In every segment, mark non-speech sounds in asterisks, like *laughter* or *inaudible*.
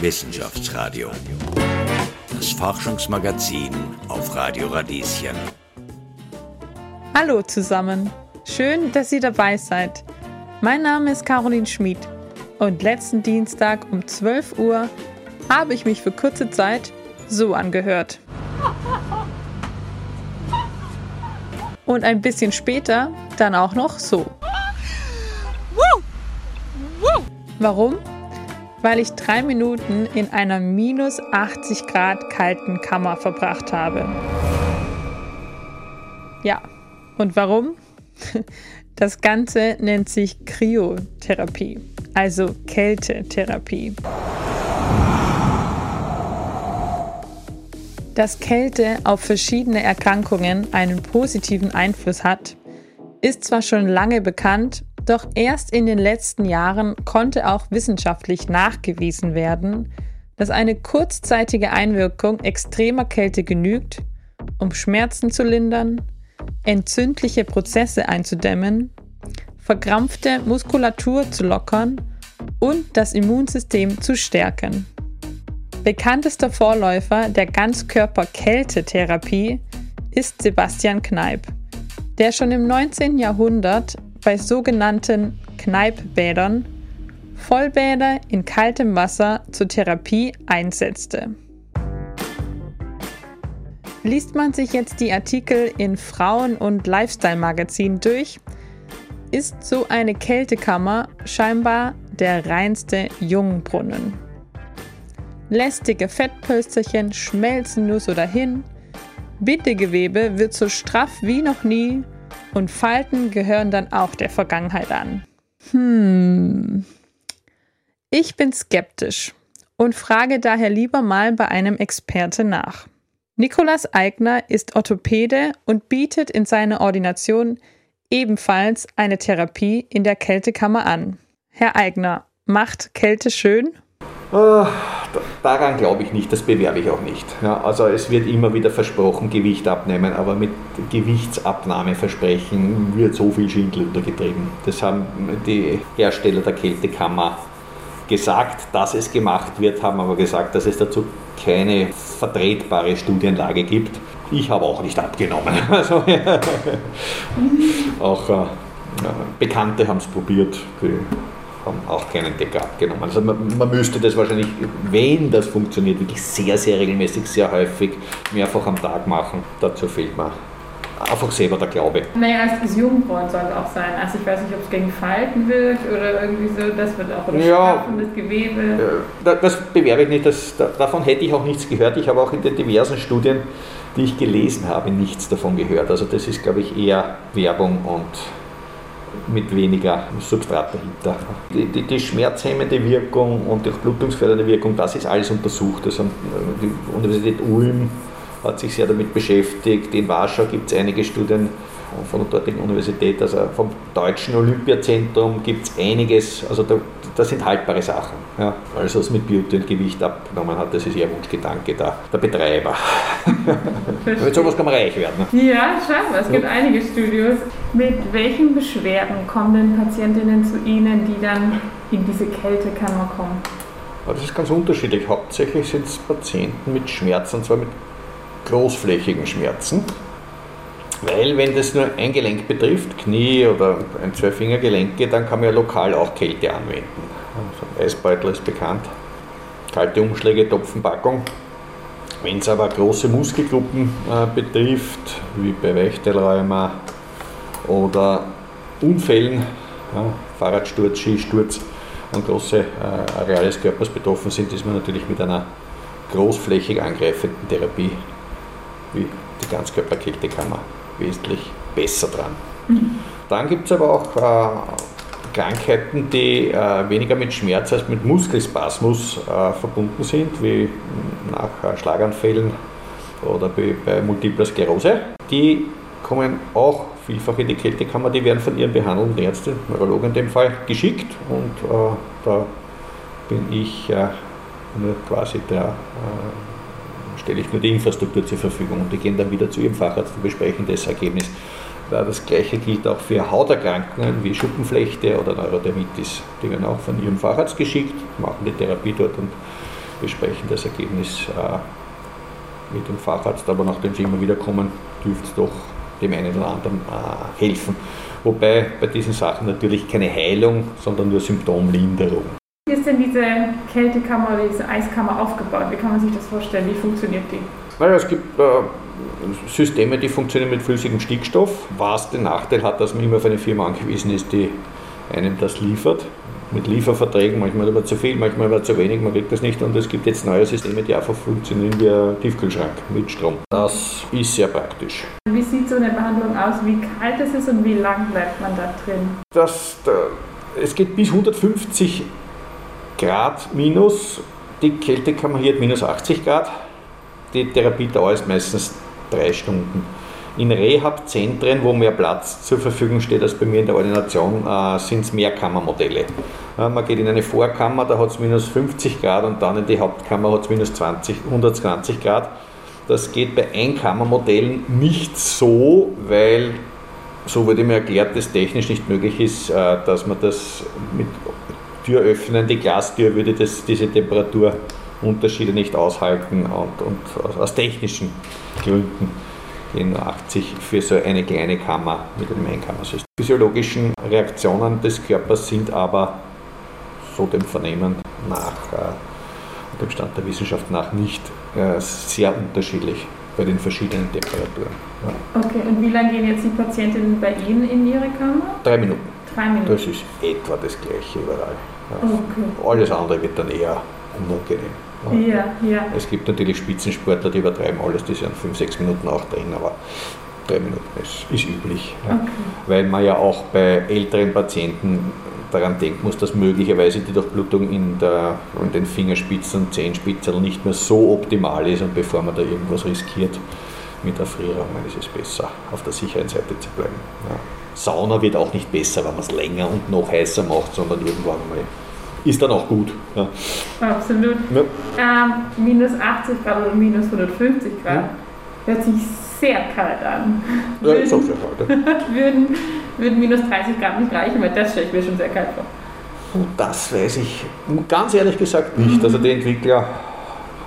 Wissenschaftsradio. Das Forschungsmagazin auf Radio Radieschen. Hallo zusammen. Schön, dass ihr dabei seid. Mein Name ist Caroline Schmid und letzten Dienstag um 12 Uhr habe ich mich für kurze Zeit so angehört. Und ein bisschen später dann auch noch so. Warum? Weil ich drei Minuten in einer minus 80 Grad kalten Kammer verbracht habe. Ja, und warum? *laughs* Das Ganze nennt sich Kryotherapie, also Kältetherapie. Dass Kälte auf verschiedene Erkrankungen einen positiven Einfluss hat, ist zwar schon lange bekannt, doch erst in den letzten Jahren konnte auch wissenschaftlich nachgewiesen werden, dass eine kurzzeitige Einwirkung extremer Kälte genügt, um Schmerzen zu lindern, entzündliche Prozesse einzudämmen, verkrampfte Muskulatur zu lockern und das Immunsystem zu stärken. Bekanntester Vorläufer der Ganzkörper-Kältetherapie ist Sebastian Kneipp, der schon im 19. Jahrhundert bei sogenannten Kneippbädern Vollbäder in kaltem Wasser zur Therapie einsetzte. Liest man sich jetzt die Artikel in Frauen- und Lifestyle-Magazinen durch, ist so eine Kältekammer scheinbar der reinste Jungbrunnen. Lästige Fettpölsterchen schmelzen nur so dahin, Bindegewebe wird so straff wie noch nie und Falten gehören dann auch der Vergangenheit an. Hm. Ich bin skeptisch und frage daher lieber mal bei einem Experte nach. Nikolaus Eigner ist Orthopäde und bietet in seiner Ordination ebenfalls eine Therapie in der Kältekammer an. Herr Eigner, macht Kälte schön? Uh, daran glaube ich nicht, das bewerbe ich auch nicht. Ja, also es wird immer wieder versprochen, Gewicht abnehmen, aber mit Gewichtsabnahmeversprechen wird so viel Schindel untergetrieben. Das haben die Hersteller der Kältekammer gesagt, dass es gemacht wird, haben aber gesagt, dass es dazu keine vertretbare Studienlage gibt. Ich habe auch nicht abgenommen. *laughs* Also, *laughs* auch äh, Bekannte haben es probiert. Die haben auch keinen Decker abgenommen. Also man, man, müsste das wahrscheinlich, wenn das funktioniert, wirklich sehr, sehr regelmäßig, sehr häufig, mehrfach am Tag machen. Dazu fehlt mir einfach selber der Glaube. Naja, das Jugendbräun soll es auch sein. Also ich weiß nicht, ob es gegen Falten wirkt oder irgendwie so, das wird auch oder ja, das Gewebe. Das bewerbe ich nicht, das, davon hätte ich auch nichts gehört. Ich habe auch in den diversen Studien, die ich gelesen habe, nichts davon gehört. Also das ist, glaube ich, eher Werbung und mit weniger Substrat dahinter. Die, die, die, schmerzhemmende Wirkung und die blutungsfördernde Wirkung, das ist alles untersucht. Also die Universität Ulm hat sich sehr damit beschäftigt. In Warschau gibt es einige Studien von der dortigen Universität, also vom Deutschen Olympiazentrum gibt es einiges, also da, das sind haltbare Sachen. Ja. Alles, was mit Beauty und Gewicht abgenommen hat, das ist ihr Wunschgedanke da, der Betreiber. *laughs* mit sowas kann man reich werden. Ja, scheinbar. Es gibt ja. einige Studios. Mit welchen Beschwerden kommen denn Patientinnen zu Ihnen, die dann in diese Kältekammer kommen? Das ist ganz unterschiedlich. Hauptsächlich sind es Patienten mit Schmerzen, und zwar mit großflächigen Schmerzen. Weil wenn das nur ein Gelenk betrifft, Knie oder ein Zwei-Finger-Gelenke, dann kann man ja lokal auch Kälte anwenden. Also Eisbeutel ist bekannt. Kalte Umschläge, Topfenpackung. Wenn es aber große Muskelgruppen äh, betrifft, wie bei Weichteilrheuma oder Unfällen, ja, Fahrradsturz, Skisturz und große äh, Areale des Körpers betroffen sind, ist man natürlich mit einer großflächig angreifenden Therapie wie die Ganzkörperkältekammer wesentlich besser dran. Mhm. Dann gibt es aber auch äh, Krankheiten, die äh, weniger mit Schmerz als mit Muskelspasmus äh, verbunden sind, wie nach äh, Schlaganfällen oder bei, bei Multipler Sklerose. Die kommen auch vielfach in die Kältekammer, die werden von ihren behandelnden Ärzten, Neurologen in dem Fall, geschickt und äh, da bin ich äh, quasi der stelle ich nur die Infrastruktur zur Verfügung und die gehen dann wieder zu ihrem Facharzt und besprechen das Ergebnis. Das gleiche gilt auch für Hauterkrankungen wie Schuppenflechte oder Neurodermitis. Die werden auch von ihrem Facharzt geschickt, machen die Therapie dort und besprechen das Ergebnis äh, mit dem Facharzt, aber nachdem sie immer wieder kommen, dürfte es doch dem einen oder anderen äh, helfen. Wobei bei diesen Sachen natürlich keine Heilung, sondern nur Symptomlinderung. Wie ist denn diese Kältekammer oder diese Eiskammer aufgebaut? Wie kann man sich das vorstellen? Wie funktioniert die? Naja, es gibt äh, Systeme, die funktionieren mit flüssigem Stickstoff, was den Nachteil hat, dass man immer auf eine Firma angewiesen ist, die einem das liefert. Mit Lieferverträgen, manchmal aber zu viel, manchmal aber zu wenig, man kriegt das nicht. Und es gibt jetzt neue Systeme, die einfach funktionieren wie ein Tiefkühlschrank mit Strom. Das ist sehr praktisch. Wie sieht so eine Behandlung aus? Wie kalt ist es und wie lang bleibt man da drin? Das, da, es geht bis 150 Grad minus. Die Kältekammer hier hat minus 80 Grad. Die Therapiedauer ist meistens drei Stunden. In Rehab-Zentren, wo mehr Platz zur Verfügung steht als bei mir in der Ordination, äh, sind es Mehrkammermodelle. Äh, man geht in eine Vorkammer, da hat es minus 50 Grad und dann in die Hauptkammer hat es minus 20, 120 Grad. Das geht bei Einkammermodellen nicht so, weil, so wurde mir erklärt, das technisch nicht möglich ist, äh, dass man das mit Tür öffnen, die Glastür würde das, diese Temperaturunterschiede nicht aushalten und, und aus technischen Gründen nur 80 für so eine kleine Kammer mit einem Einkammersystem. Physiologischen Reaktionen des Körpers sind aber so dem Vernehmen nach, äh, dem Stand der Wissenschaft nach, nicht äh, sehr unterschiedlich bei den verschiedenen Temperaturen. Ja. Okay, und wie lange gehen jetzt die Patientinnen bei Ihnen in Ihre Kammer? Drei Minuten. Drei Minuten. Das ist etwa das gleiche überall. Ja. Okay. Alles andere wird dann eher unangenehm. Ja, ja. Es gibt natürlich Spitzensportler, die übertreiben alles, die sind fünf, sechs Minuten auch drin, aber drei Minuten ist, ist üblich. Ja. Okay. Weil man ja auch bei älteren Patienten daran denken muss, dass möglicherweise die Durchblutung in, der, in den Fingerspitzen und Zehenspitzen nicht mehr so optimal ist und bevor man da irgendwas riskiert mit Erfrierungen, ist es besser, auf der sicheren Seite zu bleiben. Ja. Sauna wird auch nicht besser, wenn man es länger und noch heißer macht, sondern irgendwann mal ist dann auch gut. Ja. Absolut. Ja. Ähm, minus 80 Grad oder minus 150 Grad ja. hört sich sehr kalt an. Ja, ist auch sehr kalt. *laughs* Würden, würden minus 30 Grad nicht reichen, weil das stelle ich mir schon sehr kalt vor. Und das weiß ich ganz ehrlich gesagt nicht. Also die Entwickler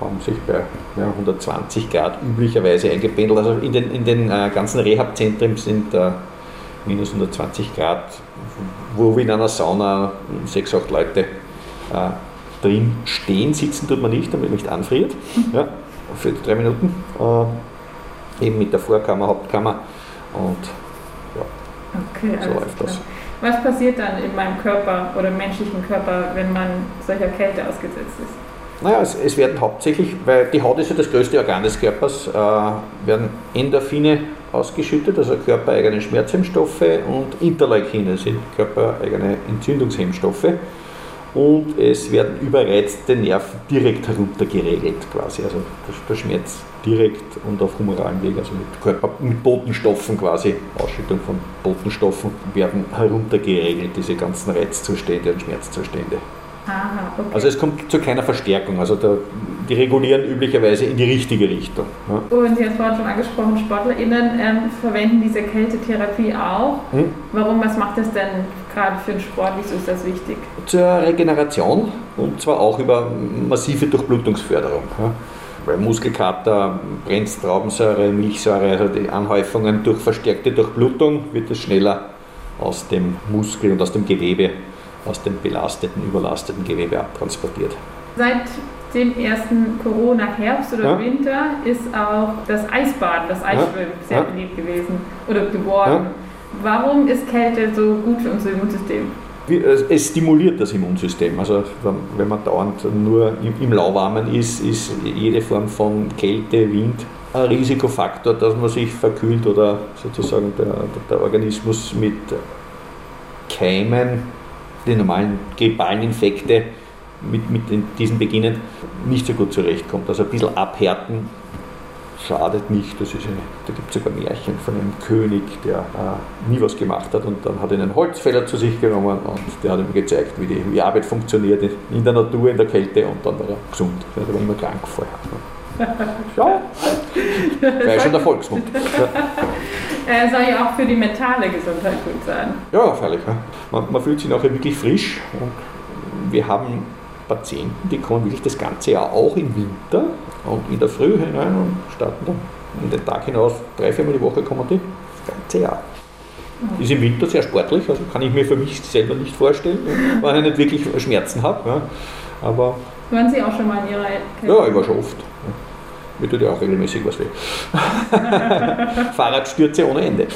haben sich bei ja, 120 Grad üblicherweise eingependelt. Also in den, in den äh, ganzen Rehab-Zentren sind äh, minus 120 Grad, wo wir in einer Sauna sechs, acht Leute äh, drin stehen. Sitzen tut man nicht, damit man nicht anfriert. Ja, für drei Minuten. Äh, eben mit der Vorkammer, Hauptkammer. Und ja, okay, so läuft das. Was passiert dann in meinem Körper oder im menschlichen Körper, wenn man solcher Kälte ausgesetzt ist? Naja, es, es, werden hauptsächlich, weil die Haut ist ja das größte Organ des Körpers, äh, werden Endorphine ausgeschüttet, also körpereigene Schmerzhemmstoffe und Interleukine sind körpereigene Entzündungshemmstoffe. Und es werden überreizte Nerven direkt heruntergeregelt quasi, also der Schmerz direkt und auf humoralen Weg, also mit, Körper, mit Botenstoffen quasi, Ausschüttung von Botenstoffen werden heruntergeregelt, diese ganzen Reizzustände und Schmerzzustände. Aha, okay. Also es kommt zu keiner Verstärkung. Also der, die regulieren üblicherweise in die richtige Richtung. Ja. Und Sie haben vorhin schon angesprochen, SportlerInnen ähm, verwenden diese Kältetherapie auch. Hm? Warum, was macht das denn gerade für den Sport? Wieso ist das wichtig? Zur Regeneration und zwar auch über massive Durchblutungsförderung. Ja. Weil Muskelkater, Brennstraubensäure, Milchsäure, also die Anhäufungen durch verstärkte Durchblutung wird es schneller aus dem Muskel und aus dem Gewebe aus dem belasteten, überlasteten Gewebe abtransportiert. Seit dem ersten Corona-Herbst oder ja. Winter ist auch das Eisbaden, das Eisschwimmen ja. sehr ja. beliebt gewesen oder geworden. Warum ist Kälte so gut für unser Immunsystem? Es stimuliert das Immunsystem. Also wenn man dauernd nur im Lauwarmen ist, ist jede Form von Kälte, Wind ein Risikofaktor, dass man sich verkühlt oder sozusagen der, der Organismus mit Keimen die normalen grippalen Infekte mit, mit diesen beginnen, nicht so gut zurechtkommt. Also ein bisschen abhärten schadet nicht. Das ist eine, da gibt es sogar Märchen von einem König, der äh, nie was gemacht hat und dann hat er einen Holzfäller zu sich genommen und der hat ihm gezeigt, wie die, wie Arbeit funktioniert in der Natur, in der Kälte und dann war er gesund. Er war immer krank vorher. Ja, wäre schon der Volksmund. Ja. Er soll ja auch für die mentale Gesundheit gut sein. Ja, freilich. Man, man, fühlt sich nachher wirklich frisch und wir haben Patienten, die kommen wirklich das ganze Jahr auch im Winter und in der Früh hinein und starten dann in den Tag hinaus, drei, viermal die Woche kommen die das ganze Jahr. Ist im Winter sehr sportlich, also kann ich mir für mich selber nicht vorstellen, weil ich nicht wirklich Schmerzen habe. Ja. Aber Waren Sie auch schon mal in Ihrer Kälte? Ja, ich war schon oft. Mir tut ja auch regelmäßig was weh. *laughs* Fahrradstürze ohne Ende.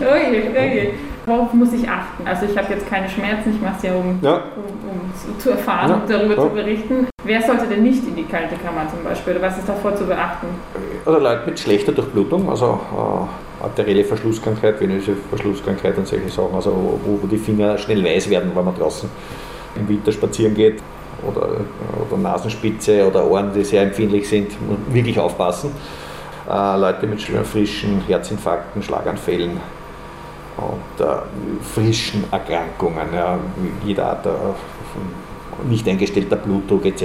Oje, oje. Worauf muss ich achten? Also ich habe jetzt keine Schmerzen, ich mache es ja, um, ja. um, um zu erfahren ja. und darüber ja. zu berichten. Wer sollte denn nicht in die kalte Kammer zum Beispiel? Oder was ist davor zu beachten? Also Leute mit schlechter Durchblutung, also äh, arterielle Verschlusskrankheit, venöse Verschlusskrankheit und solche Sachen, also wo, wo die Finger schnell weiß werden, wenn man draußen im Winter spazieren geht oder, oder Nasenspitze oder Ohren, die sehr empfindlich sind, wirklich aufpassen. Äh, Leute mit frischen Herzinfarkten, Schlaganfällen und äh, frischen Erkrankungen, ja, jeder Art äh, nicht eingestellter Blutdruck etc.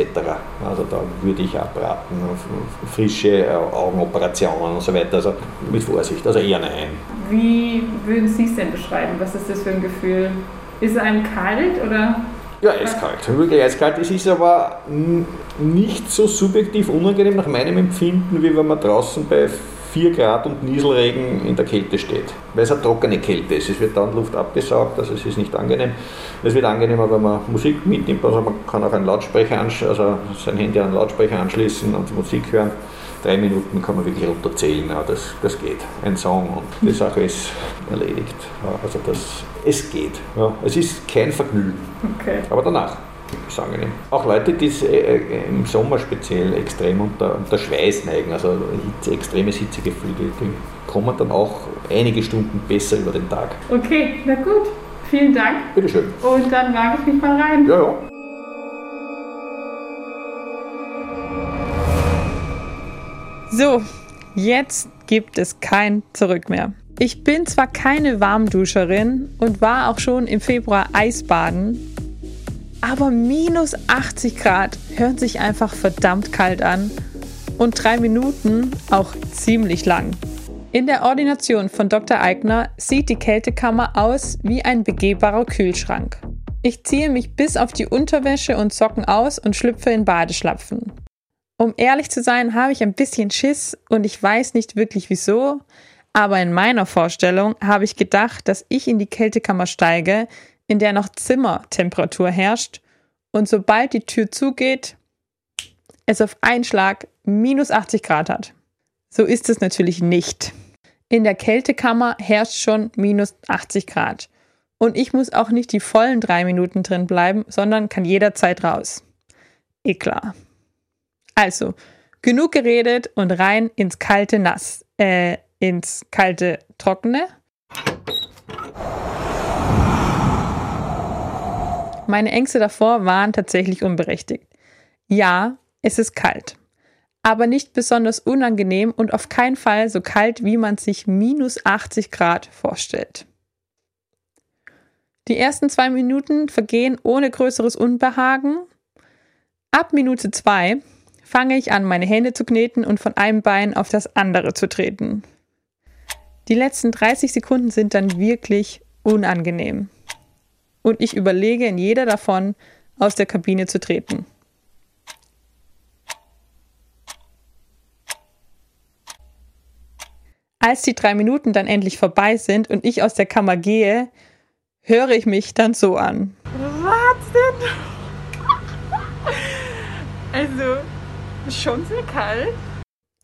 Also da würde ich abraten, frische Augenoperationen und so weiter, also mit Vorsicht, also eher nein. Wie würden Sie es denn beschreiben? Was ist das für ein Gefühl? Ist es einem kalt oder ja, eiskalt, wirklich eiskalt. Es ist aber nicht so subjektiv unangenehm nach meinem Empfinden, wie wenn man draußen bei 4 Grad und Nieselregen in der Kälte steht. Weil es eine trockene Kälte ist. Es wird dann Luft abgesaugt, also es ist nicht angenehm. Es wird angenehmer, wenn man Musik mitnimmt. Also man kann auch einen Lautsprecher also sein Handy an einen Lautsprecher anschließen und Musik hören drei Minuten kann man wirklich runterzählen, ja, das, das geht. Ein Song und die Sache ist erledigt. Also das, es geht. Ja. Es ist kein Vergnügen. Okay. Aber danach ist es angenehm. Auch Leute, die äh, äh, im Sommer speziell extrem unter, unter Schweiß neigen, also Hitze, extremes Hitzegefühl, die, die kommen dann auch einige Stunden besser über den Tag. Okay, na gut. Vielen Dank. Bitteschön. Und dann wage ich mich mal rein. Ja, ja. So, jetzt gibt es kein Zurück mehr. Ich bin zwar keine Warmduscherin und war auch schon im Februar Eisbaden, aber minus 80 Grad hören sich einfach verdammt kalt an und drei Minuten auch ziemlich lang. In der Ordination von Dr. Eigner sieht die Kältekammer aus wie ein begehbarer Kühlschrank. Ich ziehe mich bis auf die Unterwäsche und Socken aus und schlüpfe in Badeschlapfen. Um ehrlich zu sein, habe ich ein bisschen Schiss und ich weiß nicht wirklich wieso, aber in meiner Vorstellung habe ich gedacht, dass ich in die Kältekammer steige, in der noch Zimmertemperatur herrscht und sobald die Tür zugeht, es auf einen Schlag minus 80 Grad hat. So ist es natürlich nicht. In der Kältekammer herrscht schon minus 80 Grad. Und ich muss auch nicht die vollen drei Minuten drin bleiben, sondern kann jederzeit raus. Eh klar. Also, genug geredet und rein ins kalte Nass, äh, ins kalte Trockene. Meine Ängste davor waren tatsächlich unberechtigt. Ja, es ist kalt, aber nicht besonders unangenehm und auf keinen Fall so kalt, wie man sich minus 80 Grad vorstellt. Die ersten zwei Minuten vergehen ohne größeres Unbehagen. Ab Minute zwei fange ich an, meine Hände zu kneten und von einem Bein auf das andere zu treten. Die letzten 30 Sekunden sind dann wirklich unangenehm. Und ich überlege in jeder davon, aus der Kabine zu treten. Als die drei Minuten dann endlich vorbei sind und ich aus der Kammer gehe, höre ich mich dann so an. Was denn? Also, Schon sehr kalt.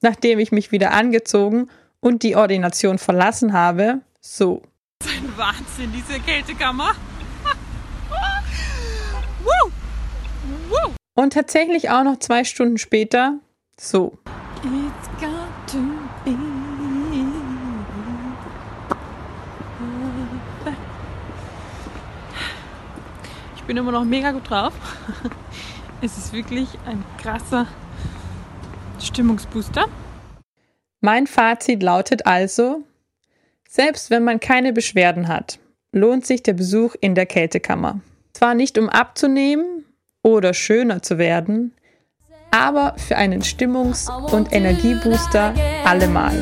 Nachdem ich mich wieder angezogen und die Ordination verlassen habe, so. Das ist ein Wahnsinn, diese Kältekammer. *laughs* Und tatsächlich auch noch zwei Stunden später, so. Ich bin immer noch mega gut drauf. *laughs* Es ist wirklich ein krasser Stimmungsbooster. Mein Fazit lautet also, selbst wenn man keine Beschwerden hat, lohnt sich der Besuch in der Kältekammer. Zwar nicht um abzunehmen oder schöner zu werden, aber für einen Stimmungs- und Energiebooster allemal.